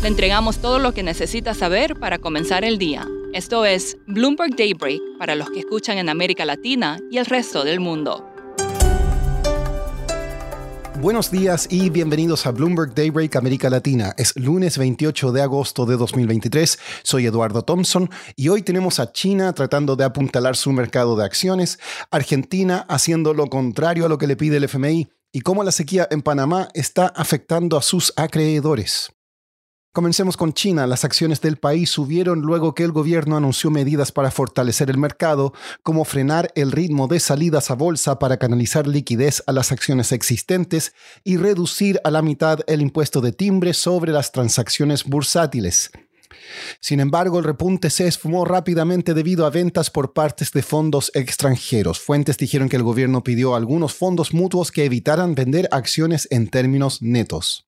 Le entregamos todo lo que necesita saber para comenzar el día. Esto es Bloomberg Daybreak para los que escuchan en América Latina y el resto del mundo. Buenos días y bienvenidos a Bloomberg Daybreak América Latina. Es lunes 28 de agosto de 2023. Soy Eduardo Thompson y hoy tenemos a China tratando de apuntalar su mercado de acciones, Argentina haciendo lo contrario a lo que le pide el FMI y cómo la sequía en Panamá está afectando a sus acreedores. Comencemos con China. Las acciones del país subieron luego que el gobierno anunció medidas para fortalecer el mercado, como frenar el ritmo de salidas a bolsa para canalizar liquidez a las acciones existentes y reducir a la mitad el impuesto de timbre sobre las transacciones bursátiles. Sin embargo, el repunte se esfumó rápidamente debido a ventas por partes de fondos extranjeros. Fuentes dijeron que el gobierno pidió a algunos fondos mutuos que evitaran vender acciones en términos netos.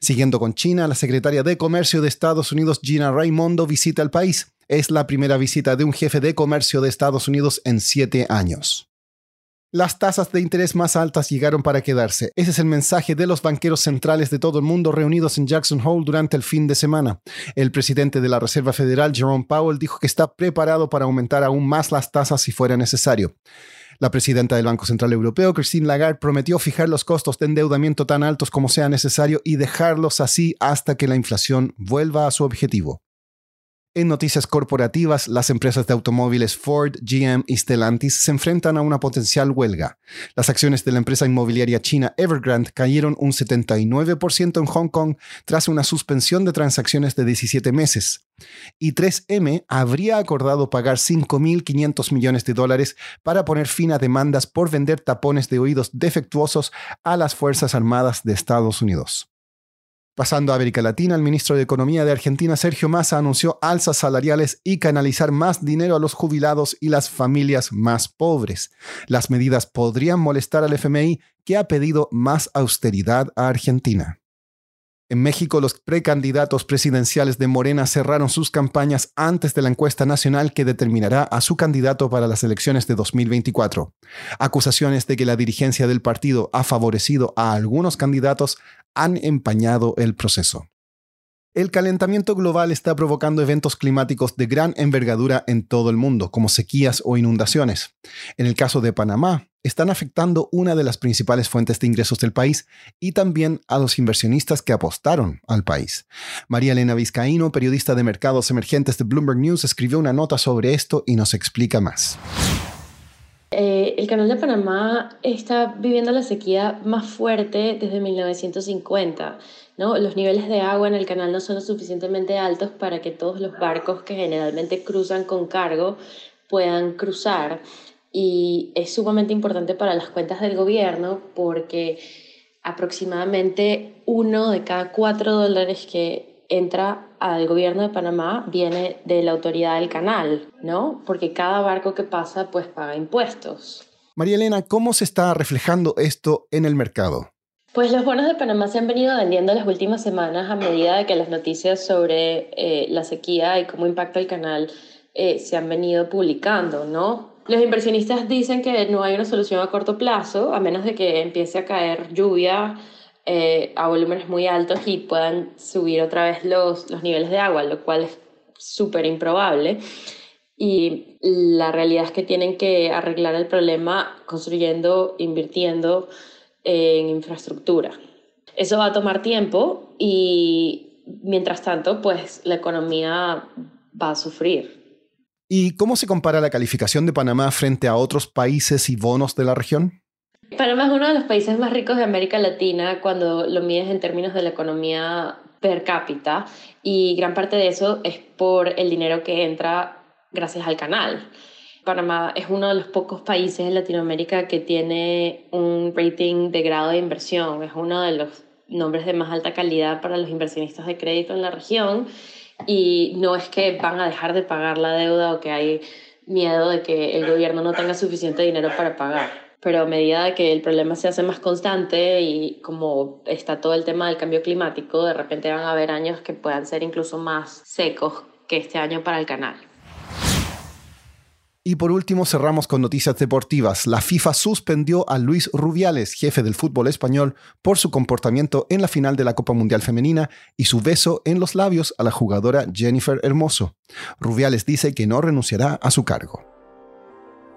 Siguiendo con China, la secretaria de Comercio de Estados Unidos, Gina Raimondo, visita el país. Es la primera visita de un jefe de comercio de Estados Unidos en siete años. Las tasas de interés más altas llegaron para quedarse. Ese es el mensaje de los banqueros centrales de todo el mundo reunidos en Jackson Hole durante el fin de semana. El presidente de la Reserva Federal, Jerome Powell, dijo que está preparado para aumentar aún más las tasas si fuera necesario. La presidenta del Banco Central Europeo, Christine Lagarde, prometió fijar los costos de endeudamiento tan altos como sea necesario y dejarlos así hasta que la inflación vuelva a su objetivo. En noticias corporativas, las empresas de automóviles Ford, GM y Stellantis se enfrentan a una potencial huelga. Las acciones de la empresa inmobiliaria china Evergrande cayeron un 79% en Hong Kong tras una suspensión de transacciones de 17 meses. Y 3M habría acordado pagar 5.500 millones de dólares para poner fin a demandas por vender tapones de oídos defectuosos a las Fuerzas Armadas de Estados Unidos. Pasando a América Latina, el ministro de Economía de Argentina, Sergio Massa, anunció alzas salariales y canalizar más dinero a los jubilados y las familias más pobres. Las medidas podrían molestar al FMI, que ha pedido más austeridad a Argentina. En México, los precandidatos presidenciales de Morena cerraron sus campañas antes de la encuesta nacional que determinará a su candidato para las elecciones de 2024. Acusaciones de que la dirigencia del partido ha favorecido a algunos candidatos han empañado el proceso. El calentamiento global está provocando eventos climáticos de gran envergadura en todo el mundo, como sequías o inundaciones. En el caso de Panamá, están afectando una de las principales fuentes de ingresos del país y también a los inversionistas que apostaron al país. María Elena Vizcaíno, periodista de mercados emergentes de Bloomberg News, escribió una nota sobre esto y nos explica más. Eh, el canal de Panamá está viviendo la sequía más fuerte desde 1950. ¿no? Los niveles de agua en el canal no son lo suficientemente altos para que todos los barcos que generalmente cruzan con cargo puedan cruzar. Y es sumamente importante para las cuentas del gobierno porque aproximadamente uno de cada cuatro dólares que entra al gobierno de Panamá viene de la autoridad del canal, ¿no? Porque cada barco que pasa pues paga impuestos. María Elena, ¿cómo se está reflejando esto en el mercado? Pues los bonos de Panamá se han venido vendiendo las últimas semanas a medida de que las noticias sobre eh, la sequía y cómo impacta el canal eh, se han venido publicando, ¿no? Los inversionistas dicen que no hay una solución a corto plazo, a menos de que empiece a caer lluvia eh, a volúmenes muy altos y puedan subir otra vez los, los niveles de agua, lo cual es súper improbable. Y la realidad es que tienen que arreglar el problema construyendo, invirtiendo en infraestructura. Eso va a tomar tiempo y mientras tanto, pues la economía va a sufrir. ¿Y cómo se compara la calificación de Panamá frente a otros países y bonos de la región? Panamá es uno de los países más ricos de América Latina cuando lo mides en términos de la economía per cápita y gran parte de eso es por el dinero que entra gracias al canal. Panamá es uno de los pocos países en Latinoamérica que tiene un rating de grado de inversión, es uno de los nombres de más alta calidad para los inversionistas de crédito en la región y no es que van a dejar de pagar la deuda o que hay miedo de que el gobierno no tenga suficiente dinero para pagar. Pero a medida que el problema se hace más constante y como está todo el tema del cambio climático, de repente van a haber años que puedan ser incluso más secos que este año para el canal. Y por último cerramos con noticias deportivas. La FIFA suspendió a Luis Rubiales, jefe del fútbol español, por su comportamiento en la final de la Copa Mundial Femenina y su beso en los labios a la jugadora Jennifer Hermoso. Rubiales dice que no renunciará a su cargo.